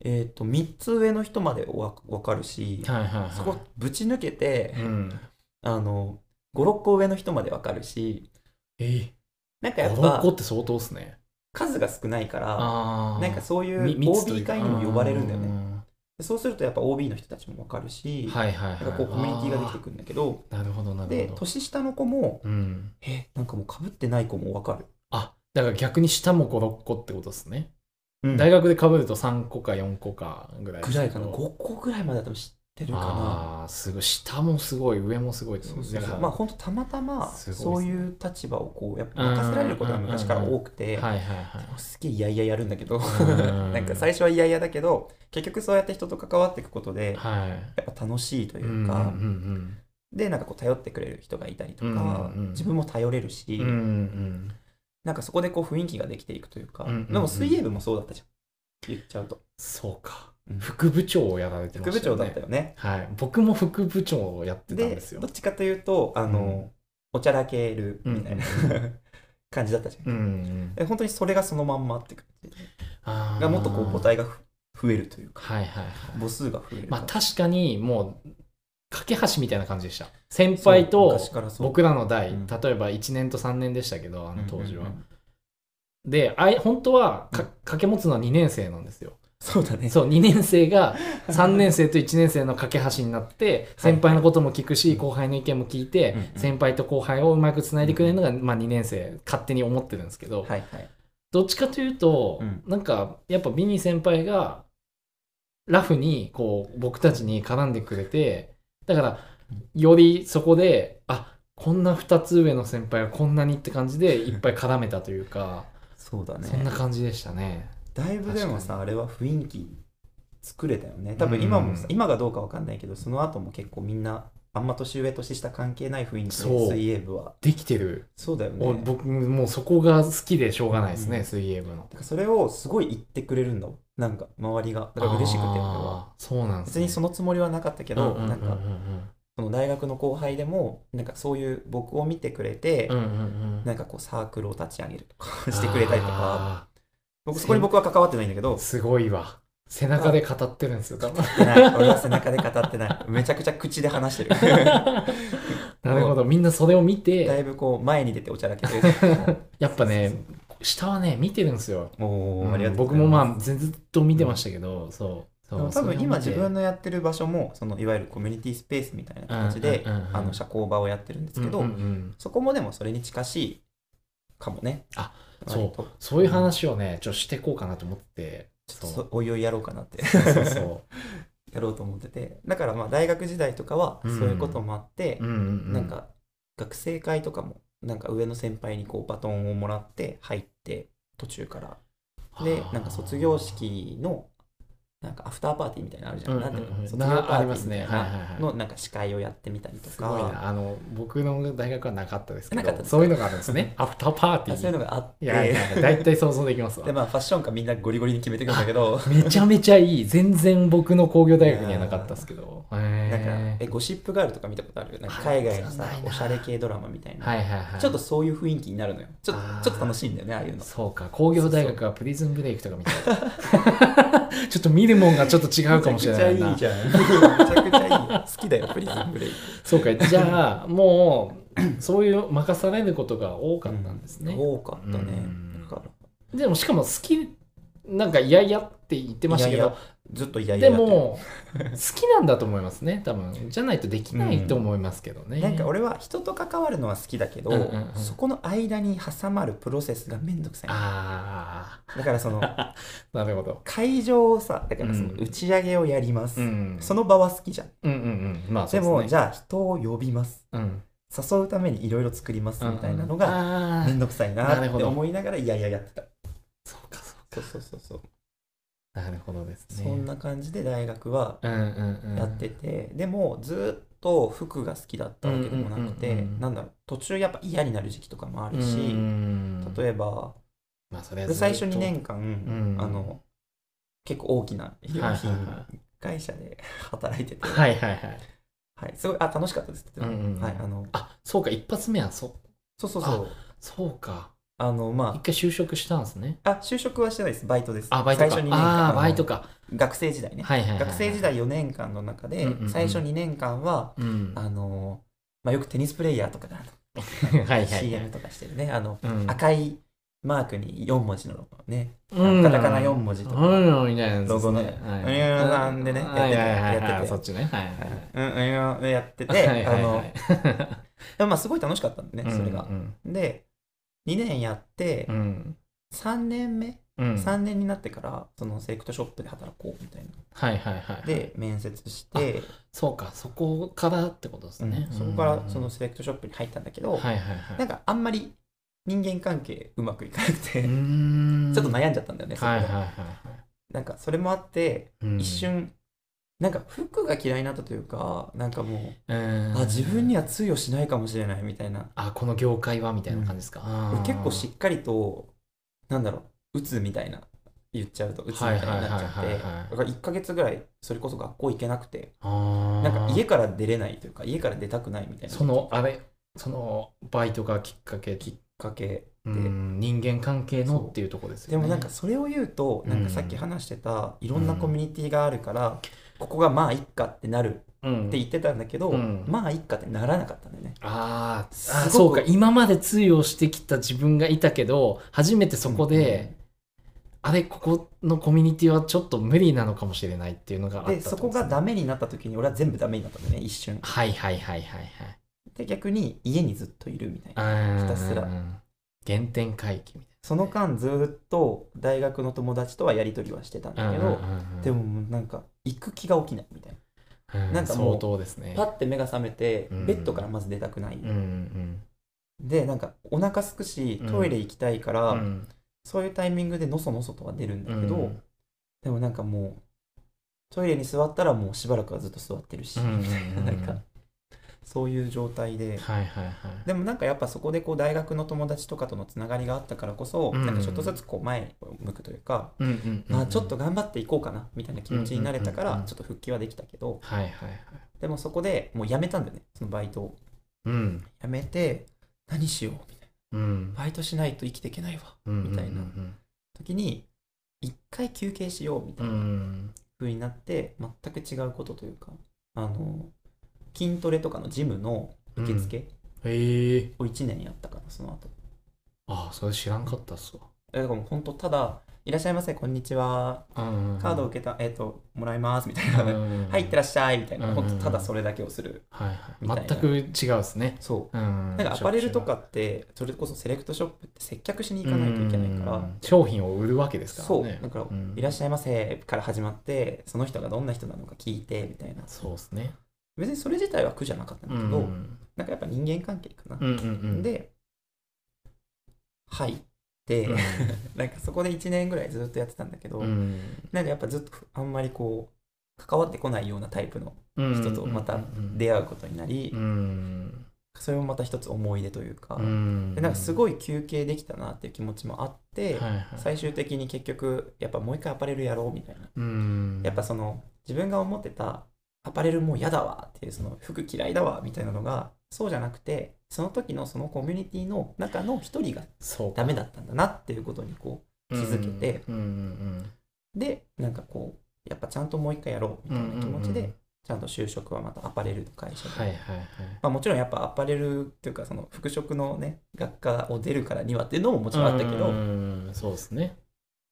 Speaker 1: えー、と3つ上の人までわ分かるし、
Speaker 2: はいはいはい。
Speaker 1: そこぶち抜けて、
Speaker 2: うん。
Speaker 1: あの56個上の人まで分かるし
Speaker 2: え？
Speaker 1: なんかやっ
Speaker 2: 56
Speaker 1: ぱ
Speaker 2: 個って相当っすね。
Speaker 1: 数が少ないからなんかそういう OB 会にも呼ばれるんだよねそうするとやっぱ OB の人たちも分かるし、
Speaker 2: はいはいはい。
Speaker 1: なんかこうコミュニティができてくるんだけど
Speaker 2: なるほどなる
Speaker 1: で
Speaker 2: ほど。
Speaker 1: 年下の子も
Speaker 2: うん。
Speaker 1: えなんかもうかぶってない子も分かる、
Speaker 2: あだから逆に下も56個ってことですね。
Speaker 1: 大
Speaker 2: 大学で被ると3個か4個かぐらい
Speaker 1: ぐらいかな。
Speaker 2: ですけど
Speaker 1: 5個ぐらいまでだと知ってるかな。
Speaker 2: ああすごい下もすごい上もすごい
Speaker 1: そうそう
Speaker 2: だから
Speaker 1: そうまあ本当たまたまそういう立場をこうやっぱ任せられることが昔から多くて、すげえ嫌々やるんだけど
Speaker 2: ん。
Speaker 1: なんか最初は嫌々だけど結局そうやって人と関わっていくことで
Speaker 2: はい。
Speaker 1: やっぱ楽しいと
Speaker 2: う
Speaker 1: いうか、
Speaker 2: んうん
Speaker 1: でなんかこう頼ってくれる人がいたりとか、
Speaker 2: うんうんうん。
Speaker 1: 自分も頼れるし、
Speaker 2: うん
Speaker 1: なんかそこでこう雰囲気ができていくというか、
Speaker 2: うんうんうん
Speaker 1: でも水泳部もそうだったじゃん。言っちゃうと。
Speaker 2: そうか。
Speaker 1: うん
Speaker 2: 副部長をやられてましたよね。
Speaker 1: 副部長だったよね。
Speaker 2: はい。僕も副部長をやってたん
Speaker 1: で
Speaker 2: ですよ。
Speaker 1: どっちかというとあの、おちゃらけるみたいな、感じだったじゃん、
Speaker 2: うんうん
Speaker 1: で本当にそれがそのまんまって感じがもっとこう母体がふ増えるというか。
Speaker 2: はいはいはい。
Speaker 1: 母数が増える
Speaker 2: まあ確かにもう架け橋みたいな感じでした。先輩と僕らの代
Speaker 1: うん。
Speaker 2: 例えば1年と3年でしたけどあの当時は。であい本当はか
Speaker 1: うん
Speaker 2: 掛け持つのは2年生なんですよ
Speaker 1: そうだね。
Speaker 2: そう2年生が3年生と1年生の架け橋になって先輩のことも聞くし後輩の意見も聞いて先輩と後輩をうまくつないでくれるのがまあ2年生勝手に思ってるんですけどどっちかというと、
Speaker 1: うん。
Speaker 2: なんかやっぱビニー先輩がラフにこう僕たちに絡んでくれてだからよりそこであこんな2つ上の先輩はこんなにって感じでいっぱい絡めたというか、
Speaker 1: そうだね。
Speaker 2: そんな感じでしたね。
Speaker 1: だいぶでも
Speaker 2: 確
Speaker 1: さあれは雰囲気作れたよね。多分今もさ、
Speaker 2: うん
Speaker 1: 今がどうかわかんないけどその後も結構みんなあんま年上年下関係ない雰囲気で水泳部は。
Speaker 2: できてる、
Speaker 1: そうだよね。
Speaker 2: お僕もうそこが好きでしょうがないですね、
Speaker 1: うん。
Speaker 2: 水泳部の。
Speaker 1: だからそれをすごい言ってくれるんだ。もんなんか周りが。だから嬉しくて俺は。
Speaker 2: そうなんですね。
Speaker 1: 別にそのつもりはなかったけど、
Speaker 2: うんうんうんうん。
Speaker 1: なんかその大学の後輩でもなんかそういう僕を見てくれて、
Speaker 2: うんうんうん。
Speaker 1: なんかこうサークルを立ち上げるとか してくれたりとか。
Speaker 2: あ
Speaker 1: 僕そこに僕は関わってないんだけど。
Speaker 2: ーすごいわ。背中で語ってるんですよ、多分。
Speaker 1: ない。俺は背中で語ってない。めちゃくちゃ口で話してる。
Speaker 2: なるほど、みんなそれを見
Speaker 1: だ
Speaker 2: て、
Speaker 1: いぶこう前に出ておちゃらけてる。
Speaker 2: やっぱね、下はね、見てるんですよ。
Speaker 1: おーありがとう
Speaker 2: 僕もまあ、ずっと見てましたけど、そう。
Speaker 1: 多分今自分
Speaker 2: の
Speaker 1: のやってる場所もそのいわゆるコミュニティスペースみたいな形で
Speaker 2: うんうんうんうん。
Speaker 1: あの社交場をやってるんですけど、
Speaker 2: うんうんうん。
Speaker 1: そこもでもそれに近しいかもね。
Speaker 2: あ
Speaker 1: 割と。
Speaker 2: そういう話をね、ちょっとしていこうかなと思って、
Speaker 1: ちょっと。
Speaker 2: そ
Speaker 1: そうおいおいやろうかなって。
Speaker 2: そうそうそ
Speaker 1: やろうと思ってて。だからまあ大学時代とかは
Speaker 2: うん。
Speaker 1: そういうこともあって
Speaker 2: うん
Speaker 1: なん、か学生会とかもなんか上の先輩にこうバトンをもらって入って途中から。でなんか卒業式のなんかアフターパーティーみたいなのあるじゃん。
Speaker 2: うんうんうん。
Speaker 1: なんていうの？卒
Speaker 2: な
Speaker 1: 業パーティー
Speaker 2: ありますね。
Speaker 1: みたいな
Speaker 2: はいはいはい。
Speaker 1: のなんか司会をやってみたりと
Speaker 2: すごい
Speaker 1: か、
Speaker 2: な。あの僕の大学はなかったですけ
Speaker 1: なかった
Speaker 2: そういうのがあるんですね。アフターパーティ
Speaker 1: あそういう
Speaker 2: ー
Speaker 1: のがあって、
Speaker 2: いやいや大体想像できますわ。
Speaker 1: でまあファッションかみんなゴリゴリに決めていくんだけど、
Speaker 2: めちゃめちゃいい。全然僕の工業大学にはなかったですけど。へ
Speaker 1: なんか
Speaker 2: え
Speaker 1: えゴシップガールとか見たことある？なんか海外のさおしゃれ系ドラマみたいな、
Speaker 2: はいはいはい。
Speaker 1: ちょっとそういう雰囲気になるのよ。ちょっとちょっと楽しいんだよねああいうの。
Speaker 2: そうか。工業大学はプリズンブレイクとかみたい。な ちょっと見るもんがちょっと違うかもしれないな
Speaker 1: めちゃくちゃいいじゃん。めちゃくちゃいい。好きだよ プリズンブレイク。
Speaker 2: そうかじゃあもうそういう任されることが多かったんですね、
Speaker 1: 多かったね
Speaker 2: うん。でもしかも好きなんか嫌々って言ってましたけど
Speaker 1: ずっと嫌々
Speaker 2: で
Speaker 1: やってる。
Speaker 2: も好きなんだと思いますね。多分。じゃないとできないと思いますけどね、
Speaker 1: なんか俺は人と関わるのは好きだけど、
Speaker 2: うんうんうん。
Speaker 1: そこの間に挟まるプロセスがめんどくさい。の
Speaker 2: あ
Speaker 1: だからその
Speaker 2: あ なるほど。
Speaker 1: 会場をさだからその
Speaker 2: うん。
Speaker 1: 打ち上げをやります、
Speaker 2: うん。
Speaker 1: その場は好きじゃん。
Speaker 2: うんうんうん。まあ
Speaker 1: でも、
Speaker 2: ね。
Speaker 1: じゃあ人を呼びます。
Speaker 2: うん。
Speaker 1: 誘うためにいろいろ作りますみたいなのが
Speaker 2: が
Speaker 1: めんどくさいな
Speaker 2: なるほど。
Speaker 1: って思いながらいやいややってた。
Speaker 2: そうかそう
Speaker 1: そうそうそうそう、
Speaker 2: なるほどですね。
Speaker 1: そんな感じで大学は
Speaker 2: うんうんうん。
Speaker 1: やってて、でもずっと服が好きだったわけでもなくて、
Speaker 2: うんうんうんうん。
Speaker 1: なんだろう途中やっぱ嫌になる時期とかもあるし、
Speaker 2: うん
Speaker 1: 例えば
Speaker 2: まあそれ
Speaker 1: 最初2年間、
Speaker 2: ん。
Speaker 1: あの結構大きな衣料
Speaker 2: はい
Speaker 1: 品会社で働いてて、
Speaker 2: はいはいはい。
Speaker 1: はい。すごいあ楽しかったですって、
Speaker 2: うんうんうん。
Speaker 1: はい、あの
Speaker 2: あそうか一発目はそ
Speaker 1: そうそうそう。
Speaker 2: そうか
Speaker 1: あのま
Speaker 2: 一回就職したんですね。
Speaker 1: ああ就職はしてないです。バイトです。
Speaker 2: あバイトか。
Speaker 1: 最初2年間
Speaker 2: バイトか。
Speaker 1: 学生時代ね、
Speaker 2: はいはいはいはい。
Speaker 1: 学生時代4年間の中で、最初2年間は
Speaker 2: うん。
Speaker 1: あの、まあ、よくテニスプレイヤーとかで あの
Speaker 2: はい
Speaker 1: CM とかしてるね。あの、
Speaker 2: うん。
Speaker 1: 赤いマークに4文字のね
Speaker 2: うん。
Speaker 1: カタカナ4文字とか。
Speaker 2: うん。みたいな
Speaker 1: ロゴの
Speaker 2: ね。はい。
Speaker 1: うんなんでね
Speaker 2: はいはいはい
Speaker 1: やってて。
Speaker 2: はいそっちね。はいはい
Speaker 1: うんうんやってて、あの
Speaker 2: はい
Speaker 1: でもまあすごい楽しかったんでねそれが。
Speaker 2: う、ん。
Speaker 1: で2年やって
Speaker 2: うん。うん
Speaker 1: 3年目、
Speaker 2: うん。
Speaker 1: 3年になってからそのセレクトショップで働こうみたいな。
Speaker 2: はいはいはい
Speaker 1: で面接して、
Speaker 2: そうかそこからってことですね。
Speaker 1: うん。そこからそのセレクトショップに入ったんだけど、
Speaker 2: はいはいはい。
Speaker 1: なんかあんまり人間関係うまくいかなくて、ちょっと悩んじゃったんだよね、そこで。
Speaker 2: はいはいはい
Speaker 1: なんかそれもあって、
Speaker 2: はい
Speaker 1: 一瞬なんか服が嫌いになったというかなんかもう、
Speaker 2: うん。
Speaker 1: あ自分には通用しないかもしれないみたいな、
Speaker 2: あこの業界はみたいな感じですか？あー。
Speaker 1: 俺結構しっかりとなんだろう打つみたいな言っちゃうと打つみたいになっちゃって。だから1ヶ月ぐらいそれこそ学校行けなくて。なんか家から出れないというか家から出たくないみたいな。
Speaker 2: そのあれそのバイトがきっかけ？
Speaker 1: きっかけで、
Speaker 2: うん。人間関係のっていうところですよね。
Speaker 1: でもなんかそれを言うとなんかさっき話してたいろんなコミュニティがあるから、ここがまあいっかってなる
Speaker 2: うん。
Speaker 1: って言ってたんだけど、
Speaker 2: うん。
Speaker 1: まあいっかってならなかったんだよね。
Speaker 2: ああそうか。今まで通用してきた自分がいたけど初めてそこで、あれここのコミュニティはちょっと無理なのかもしれないっていうのがあった
Speaker 1: でそこがダメになった時に俺は全部ダメになったんだよね一瞬。
Speaker 2: はいはいはいはいはい。
Speaker 1: で逆に家にずっといるみたいな。ひたすら。
Speaker 2: 原点回帰み
Speaker 1: その間ずっと大学の友達とはやり取りはしてたん
Speaker 2: たいな
Speaker 1: だけど、で
Speaker 2: も
Speaker 1: もなんか行く気が起きないみたいな。んかもう
Speaker 2: 相当ですね。
Speaker 1: なパッて目が覚めて
Speaker 2: うん。
Speaker 1: ベッドからまず出たくない、
Speaker 2: うんうん
Speaker 1: でなんかお腹すくしトイレ行きたいから、
Speaker 2: うん。
Speaker 1: そういうタイミングでのそのそとは出るんだけど、
Speaker 2: うん。
Speaker 1: でもなんかもうトイレに座ったらもうしばらくはずっと座ってるし、
Speaker 2: うん。
Speaker 1: みたいななんかそういう状態で、
Speaker 2: はいはいはい。
Speaker 1: でもなんかやっぱそこでこう大学の友達とかとのつながりがあったからこそ、
Speaker 2: うん。
Speaker 1: なんかちょっとずつこう前を向くというか、
Speaker 2: うんうんうん
Speaker 1: あちょっと頑張っていこうかなみたいな気持ちになれたからちょっと復帰はできたけど
Speaker 2: はいはいはい。
Speaker 1: でもそこでもう辞めたんだよねそのバイト。を
Speaker 2: うん。
Speaker 1: 辞めて何しようみたい
Speaker 2: うん。
Speaker 1: なバイトしないと生きていけないわ
Speaker 2: うん
Speaker 1: みたいな。
Speaker 2: うん
Speaker 1: 時に一回休憩しようみた
Speaker 2: う
Speaker 1: いな、
Speaker 2: ん。
Speaker 1: 風になって全く違うことというかあの筋トレとかのジムの受付を1年やったからその後。
Speaker 2: ああそれ知らんかったっすわ。
Speaker 1: だからもう本当ただ「いらっしゃいませこんにちは。カードを受けたえっ、ともらいます」みたいな「はいいってらっしゃい」みたいな。
Speaker 2: うん
Speaker 1: 本当ただそれだけをする。
Speaker 2: はいはい。全く違うですね。
Speaker 1: そう。
Speaker 2: うん
Speaker 1: なんかアパレルとかってそれこそセレクトショップって接客しに行かないといけないから。
Speaker 2: うん商品を売るわけですから
Speaker 1: そう。
Speaker 2: ね
Speaker 1: だから
Speaker 2: うん「
Speaker 1: いらっしゃいませ」から始まってその人がどんな人なのか聞いてみたいな。
Speaker 2: そうですね
Speaker 1: 別にそれ自体は苦じゃなかったんだけど、
Speaker 2: うん。
Speaker 1: なんかやっぱ人間関係かな、
Speaker 2: うんうんうん。
Speaker 1: で、はい、て、
Speaker 2: うん。
Speaker 1: なんかそこで1年ぐらいずっとやってたんだけど、
Speaker 2: うん。
Speaker 1: なんかやっぱずっとあんまりこう関わってこないようなタイプの
Speaker 2: うん
Speaker 1: 人とまた出会うことになり、
Speaker 2: うん。
Speaker 1: それもまた一つ思い出というか、
Speaker 2: うん。
Speaker 1: でなんかすごい休憩できたなっていう気持ちもあって、
Speaker 2: はいはい。
Speaker 1: 最終的に結局やっぱもう一回アパレルやろうみたいな、
Speaker 2: うん。
Speaker 1: やっぱその自分が思ってたアパレルもう嫌だわっていうその服嫌いだわみたいなのがそうじゃなくてその時のそのコミュニティの中の一人がダメだったんだなっていうことにこう気づけて、でなんかこうやっぱちゃんともう一回やろうみたいな気持ちで、ちゃんと就職はまたアパレルの会社で、
Speaker 2: はいはいはい。
Speaker 1: まあ、もちろんやっぱアパレルっていうかその服飾のね学科を出るからにはっていうのももちろんあったけど、
Speaker 2: うんそうですね。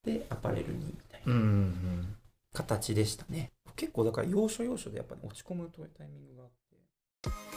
Speaker 1: でアパレルにみたいなん。形でしたね、結構だから要所要所でやっぱ、ね、落ち込むというタイミングがあって。